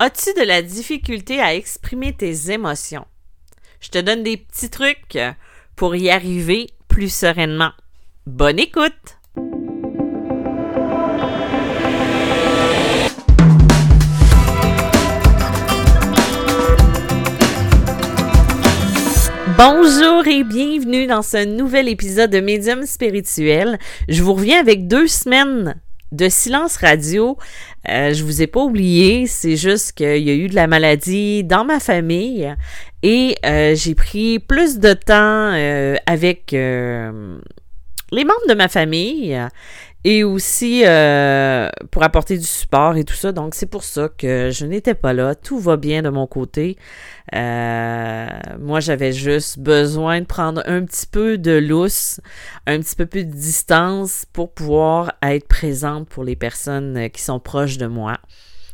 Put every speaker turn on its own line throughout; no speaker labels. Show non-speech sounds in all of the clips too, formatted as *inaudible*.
As-tu de la difficulté à exprimer tes émotions? Je te donne des petits trucs pour y arriver plus sereinement. Bonne écoute! Bonjour et bienvenue dans ce nouvel épisode de Médium spirituel. Je vous reviens avec deux semaines de silence radio. Euh, je vous ai pas oublié, c'est juste qu'il y a eu de la maladie dans ma famille et euh, j'ai pris plus de temps euh, avec euh, les membres de ma famille et aussi euh, pour apporter du support et tout ça. Donc, c'est pour ça que je n'étais pas là. Tout va bien de mon côté. Euh, moi, j'avais juste besoin de prendre un petit peu de lousse, un petit peu plus de distance pour pouvoir être présente pour les personnes qui sont proches de moi.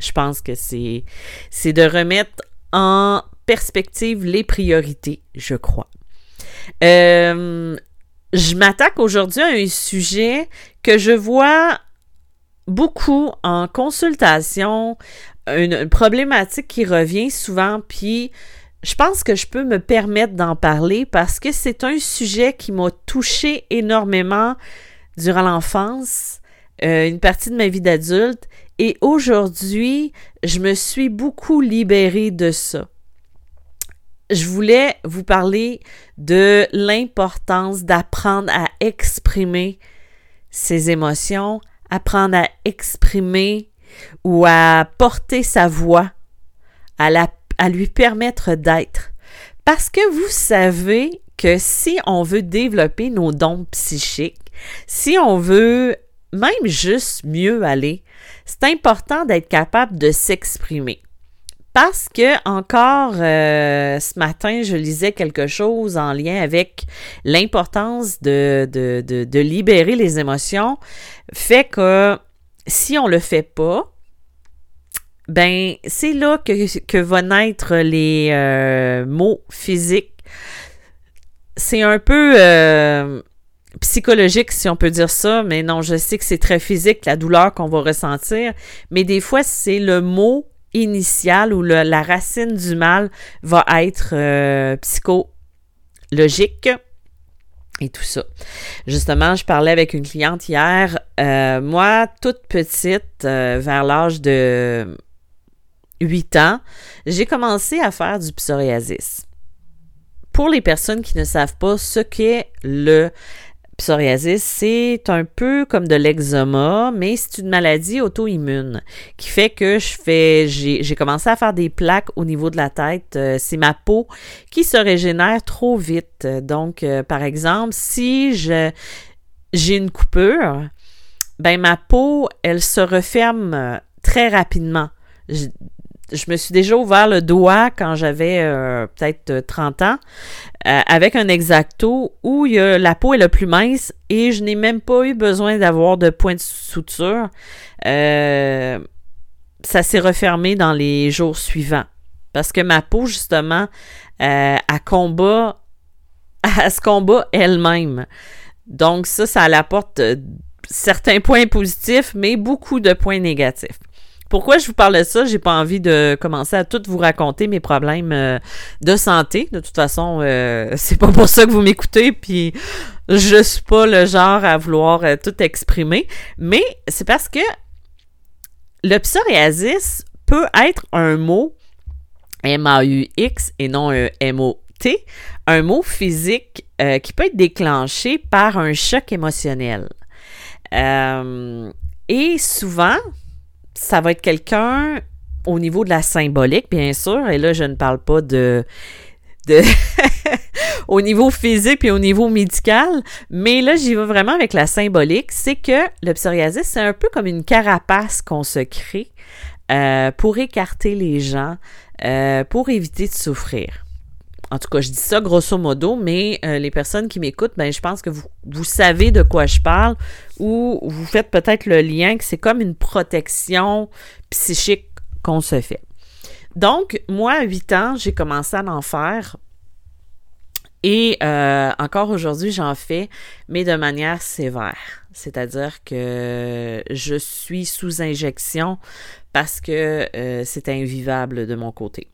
Je pense que c'est, c'est de remettre en perspective les priorités, je crois. Euh, je m'attaque aujourd'hui à un sujet que je vois beaucoup en consultation, une, problématique qui revient souvent, puis je pense que je peux me permettre d'en parler parce que c'est un sujet qui m'a touché énormément durant l'enfance, euh, une partie de ma vie d'adulte, et aujourd'hui, je me suis beaucoup libérée de ça je voulais vous parler de l'importance d'apprendre à exprimer ses émotions, apprendre à exprimer ou à porter sa voix, à, lui permettre d'être. Parce que vous savez que si on veut développer nos dons psychiques, si on veut même juste mieux aller, c'est important d'être capable de s'exprimer. Parce que encore euh, ce matin, je lisais quelque chose en lien avec l'importance de, de, de, de, libérer les émotions, fait que si on le fait pas, ben c'est là que, que vont naître les euh, mots physiques. C'est un peu euh, psychologique, si on peut dire ça, mais non, je sais que c'est très physique, la douleur qu'on va ressentir, mais des fois, c'est le mot initiale ou la racine du mal va être euh, psychologique et tout ça. Justement, je parlais avec une cliente hier. Euh, moi, toute petite, euh, vers l'âge de 8 ans, j'ai commencé à faire du psoriasis. Pour les personnes qui ne savent pas ce qu'est le psoriasis, c'est un peu comme de l'eczéma, mais c'est une maladie auto-immune qui fait que je fais, j'ai commencé à faire des plaques au niveau de la tête. Euh, c'est ma peau qui se régénère trop vite. Donc, euh, par exemple, si j'ai une coupure, ben ma peau, elle se referme euh, très rapidement. Je, me suis déjà ouvert le doigt quand j'avais euh, peut-être 30 ans euh, avec un exacto où la peau est le plus mince et je n'ai même pas eu besoin d'avoir de point de suture. Euh, ça s'est refermé dans les jours suivants parce que ma peau justement euh, à combat *laughs* à ce combat elle-même. Donc ça, ça apporte certains points positifs, mais beaucoup de points négatifs. Pourquoi je vous parle de ça? J'ai pas envie de commencer à tout vous raconter mes problèmes euh, de santé. De toute façon, euh, *laughs* c'est pas pour ça que vous m'écoutez, puis je suis pas le genre à vouloir euh, tout exprimer. Mais c'est parce que le psoriasis peut être un mot M-A-U-X et non un M-O-T, un mot physique qui peut être déclenché par un choc émotionnel. Et souvent, ça va être quelqu'un au niveau de la symbolique, bien sûr, et là, je ne parle pas de, *laughs* au niveau physique et au niveau médical, mais là, j'y vais vraiment avec la symbolique, c'est que le psoriasis, c'est un peu comme une carapace qu'on se crée euh, pour écarter les gens, euh, pour éviter de souffrir. En tout cas, je dis ça grosso modo, mais euh, les personnes qui m'écoutent, ben, je pense que vous, vous savez de quoi je parle ou vous faites peut-être le lien que c'est comme une protection psychique qu'on se fait. Donc, moi, à 8 ans, j'ai commencé à en faire. Et euh, encore aujourd'hui, j'en fais, mais de manière sévère. C'est-à-dire que je suis sous injection parce que euh, c'était invivable de mon côté.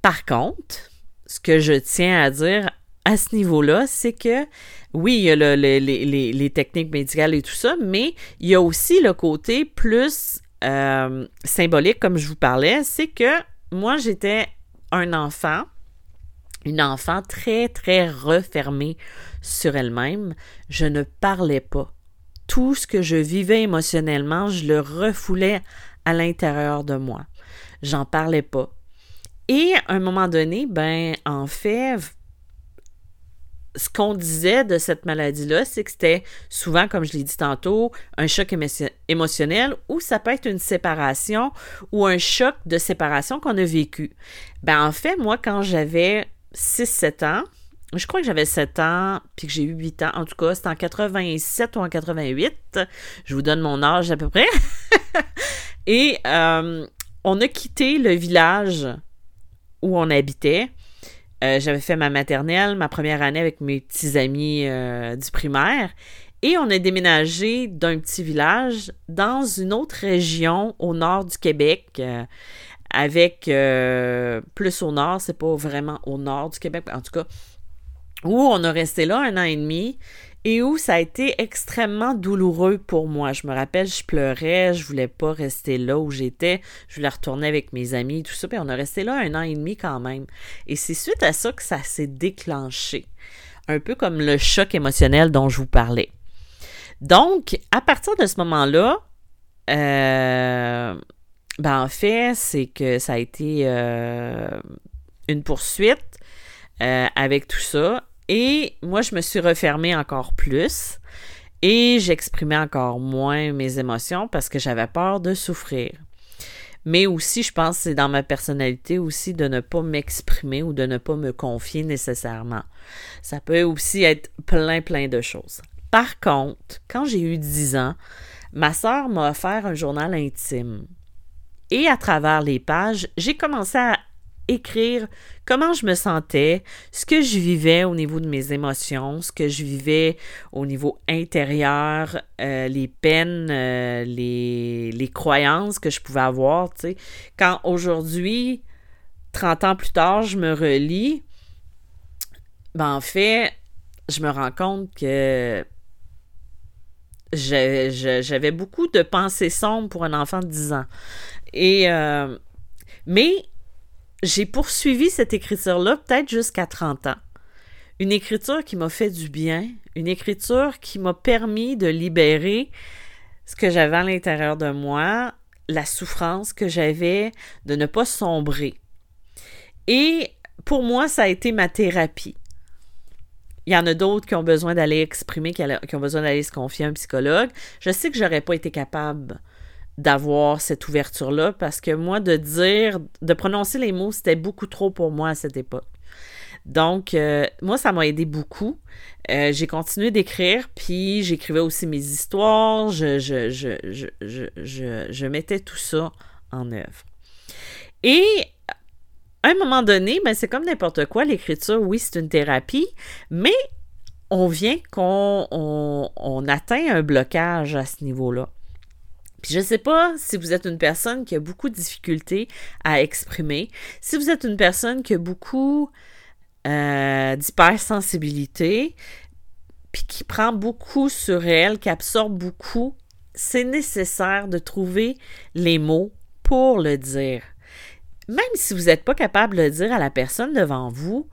Par contre, ce que je tiens à dire à ce niveau-là, c'est que oui, il y a les, techniques médicales et tout ça, mais il y a aussi le côté plus euh, symbolique, comme je vous parlais, c'est que moi, j'étais un enfant, une enfant très, très refermée sur elle-même. Je ne parlais pas. Tout ce que je vivais émotionnellement, je le refoulais à l'intérieur de moi. J'en parlais pas. Et à un moment donné, ben, en fait, ce qu'on disait de cette maladie-là, c'est que c'était souvent, comme je l'ai dit tantôt, un choc émotionnel ou ça peut être une séparation ou un choc de séparation qu'on a vécu. Ben, en fait, moi, quand j'avais 6-7 ans, je crois que j'avais 7 ans, puis que j'ai eu 8 ans. En tout cas, c'était en 87 ou en 88. Je vous donne mon âge à peu près. *laughs* Et euh, on a quitté le village où on habitait. Euh, j'avais fait ma maternelle, ma première année avec mes petits amis euh, du primaire. Et on a déménagé d'un petit village dans une autre région au nord du Québec avec plus au nord, c'est pas vraiment au nord du Québec, en tout cas, où on a resté là un an et demi et où ça a été extrêmement douloureux pour moi. Je me rappelle, je pleurais, je voulais pas rester là où j'étais, je voulais retourner avec mes amis, tout ça, puis on a resté là un an et demi quand même. Et c'est suite à ça que ça s'est déclenché. Un peu comme le choc émotionnel dont je vous parlais. Donc, à partir de ce moment-là, euh, ben en fait, c'est que ça a été euh, une poursuite euh, avec tout ça. Et moi, je me suis refermée encore plus et j'exprimais encore moins mes émotions parce que j'avais peur de souffrir. Mais aussi, je pense que c'est dans ma personnalité aussi de ne pas m'exprimer ou de ne pas me confier nécessairement. Ça peut aussi être plein, plein de choses. Par contre, quand j'ai eu 10 ans, ma sœur m'a offert un journal intime. Et à travers les pages, j'ai commencé à écrire comment je me sentais, ce que je vivais au niveau de mes émotions, ce que je vivais au niveau intérieur, euh, les peines, euh, les, les, croyances que je pouvais avoir. Quand aujourd'hui, 30 ans plus tard, je me relis, ben en fait, je me rends compte que j'avais beaucoup de pensées sombres pour un enfant de 10 ans. Et, euh, mais j'ai poursuivi cette écriture-là peut-être jusqu'à 30 ans. Une écriture qui m'a fait du bien, une écriture qui m'a permis de libérer ce que j'avais à l'intérieur de moi, la souffrance que j'avais de ne pas sombrer. Et pour moi, ça a été ma thérapie. Il y en a d'autres qui ont besoin d'aller exprimer, qui ont besoin d'aller se confier à un psychologue. Je sais que j'aurais pas été capable d'avoir cette ouverture-là parce que moi, de dire, de prononcer les mots, c'était beaucoup trop pour moi à cette époque. Donc, euh, moi, ça m'a aidé beaucoup. Euh, j'ai continué d'écrire, puis j'écrivais aussi mes histoires, je, je, mettais tout ça en œuvre. Et à un moment donné, ben, c'est comme n'importe quoi, l'écriture, oui, c'est une thérapie, mais on vient qu'on on atteint un blocage à ce niveau-là. Puis je ne sais pas si vous êtes une personne qui a beaucoup de difficultés à exprimer, si vous êtes une personne qui a beaucoup euh, d'hypersensibilité, puis qui prend beaucoup sur elle, qui absorbe beaucoup, c'est nécessaire de trouver les mots pour le dire. Même si vous n'êtes pas capable de le dire à la personne devant vous,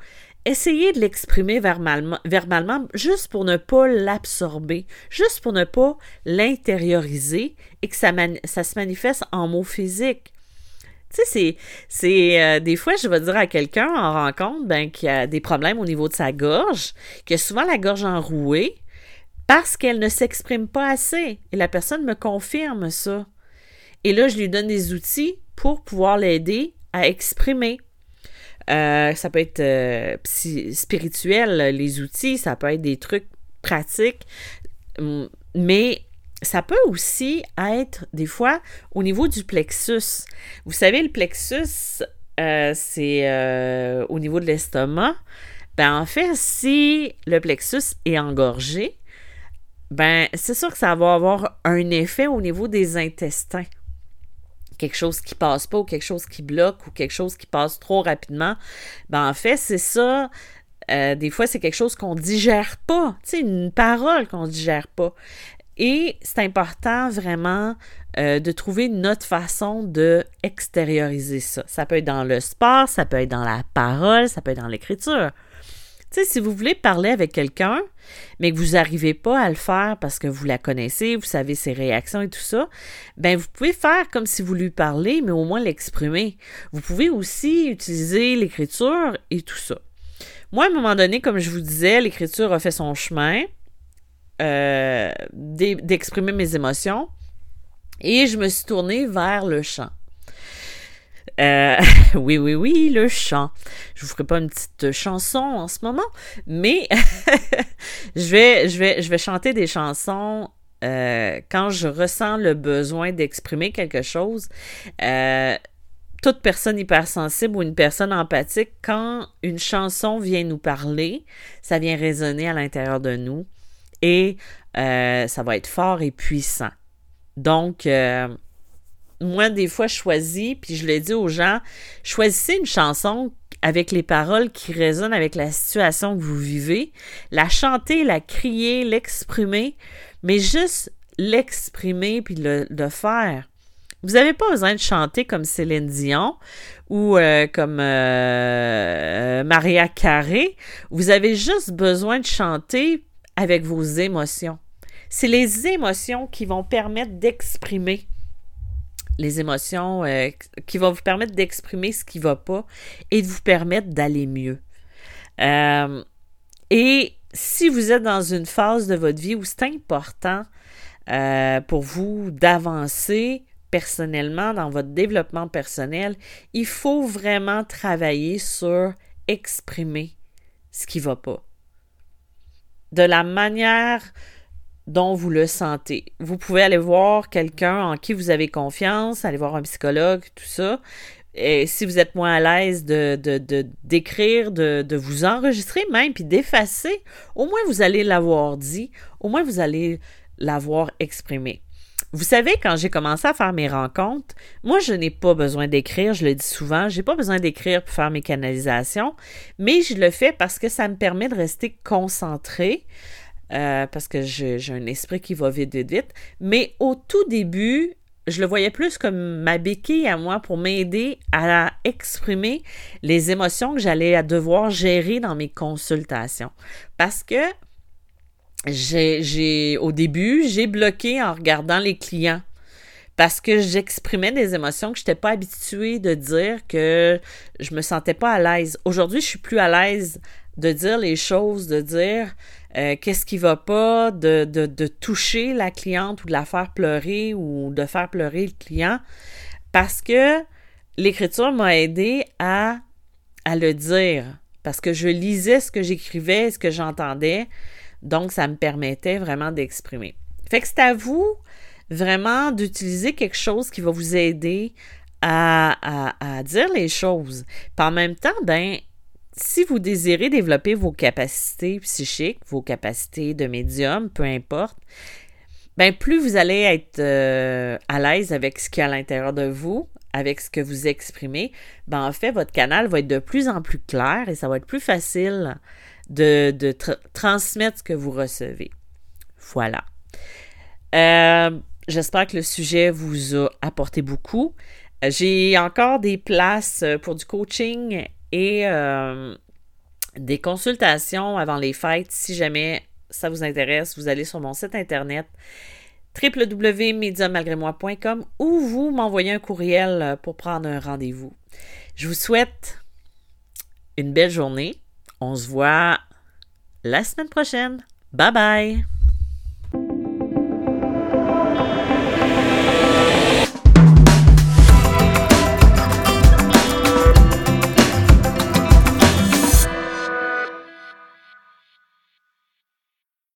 essayez de l'exprimer verbalement, juste pour ne pas l'absorber, juste pour ne pas l'intérioriser et que ça, se manifeste en mots physiques. Tu sais, c'est, euh, des fois, je vais dire à quelqu'un en rencontre ben, qui a des problèmes au niveau de sa gorge, qui a souvent la gorge enrouée, parce qu'elle ne s'exprime pas assez. Et la personne me confirme ça. Et là, je lui donne des outils pour pouvoir l'aider à exprimer. Euh, ça peut être euh, spirituel, les outils, ça peut être des trucs pratiques, mais ça peut aussi être des fois au niveau du plexus. Vous savez, le plexus, euh, c'est au niveau de l'estomac. Ben, en fait, si le plexus est engorgé, ben, c'est sûr que ça va avoir un effet au niveau des intestins. Quelque chose qui passe pas ou quelque chose qui bloque ou quelque chose qui passe trop rapidement, ben en fait, c'est ça. Euh, des fois, c'est quelque chose qu'on digère pas. Tu sais, une parole qu'on digère pas. Et c'est important vraiment euh, de trouver une autre façon de extérioriser ça. Ça peut être dans le sport, ça peut être dans la parole, ça peut être dans l'écriture. Tu sais, si vous voulez parler avec quelqu'un, mais que vous n'arrivez pas à le faire parce que vous la connaissez, vous savez ses réactions et tout ça, ben vous pouvez faire comme si vous lui parlez, mais au moins l'exprimer. Vous pouvez aussi utiliser l'écriture et tout ça. Moi, à un moment donné, comme je vous disais, l'écriture a fait son chemin euh, d'exprimer mes émotions et je me suis tournée vers le chant. Euh, *laughs* oui, oui, oui, le chant. Je vous ferai pas une petite chanson en ce moment, mais *laughs* je, vais, chanter des chansons euh, quand je ressens le besoin d'exprimer quelque chose. Euh, toute personne hypersensible ou une personne empathique, quand une chanson vient nous parler, ça vient résonner à l'intérieur de nous et ça va être fort et puissant. Donc, moi, des fois, je choisis, puis je le dis aux gens, choisissez une chanson avec les paroles qui résonnent avec la situation que vous vivez, la chanter, la crier, l'exprimer, mais juste l'exprimer puis le, faire. Vous n'avez pas besoin de chanter comme Céline Dion ou euh, comme euh, Maria Carré. Vous avez juste besoin de chanter avec vos émotions. C'est les émotions qui vont permettre d'exprimer les émotions euh, qui vont vous permettre d'exprimer ce qui ne va pas et de vous permettre d'aller mieux. Euh, et si vous êtes dans une phase de votre vie où c'est important euh, pour vous d'avancer personnellement dans votre développement personnel, il faut vraiment travailler sur exprimer ce qui ne va pas. De la manière dont vous le sentez. Vous pouvez aller voir quelqu'un en qui vous avez confiance, aller voir un psychologue, tout ça. Et si vous êtes moins à l'aise de, d'écrire, de, vous enregistrer même, puis d'effacer, au moins vous allez l'avoir dit, au moins vous allez l'avoir exprimé. Vous savez, quand j'ai commencé à faire mes rencontres, moi, je n'ai pas besoin d'écrire, je le dis souvent, j'ai pas besoin d'écrire pour faire mes canalisations, mais je le fais parce que ça me permet de rester concentré, euh, parce que j'ai un esprit qui va vite, vite, vite. Mais au tout début, je le voyais plus comme ma béquille à moi pour m'aider à exprimer les émotions que j'allais devoir gérer dans mes consultations. Parce que au début, j'ai bloqué en regardant les clients parce que j'exprimais des émotions que je n'étais pas habituée de dire, que je me sentais pas à l'aise. Aujourd'hui, je suis plus à l'aise de dire les choses, de dire euh, qu'est-ce qui va pas, de, toucher la cliente ou de la faire pleurer ou de faire pleurer le client, parce que l'écriture m'a aidé à, à le dire, parce que je lisais ce que j'écrivais, ce que j'entendais, donc ça me permettait vraiment d'exprimer. Fait que c'est à vous vraiment d'utiliser quelque chose qui va vous aider à, à, à dire les choses. Puis en même temps, ben, si vous désirez développer vos capacités psychiques, vos capacités de médium, peu importe, ben plus vous allez être euh, à l'aise avec ce qu'il y a à l'intérieur de vous, avec ce que vous exprimez, ben en fait, votre canal va être de plus en plus clair et ça va être plus facile de, transmettre ce que vous recevez. Voilà. Euh, j'espère que le sujet vous a apporté beaucoup. J'ai encore des places pour du coaching et euh, des consultations avant les fêtes. Si jamais ça vous intéresse, vous allez sur mon site internet www.mediummalgrémoi.com ou vous m'envoyez un courriel pour prendre un rendez-vous. Je vous souhaite une belle journée. On se voit la semaine prochaine. Bye bye!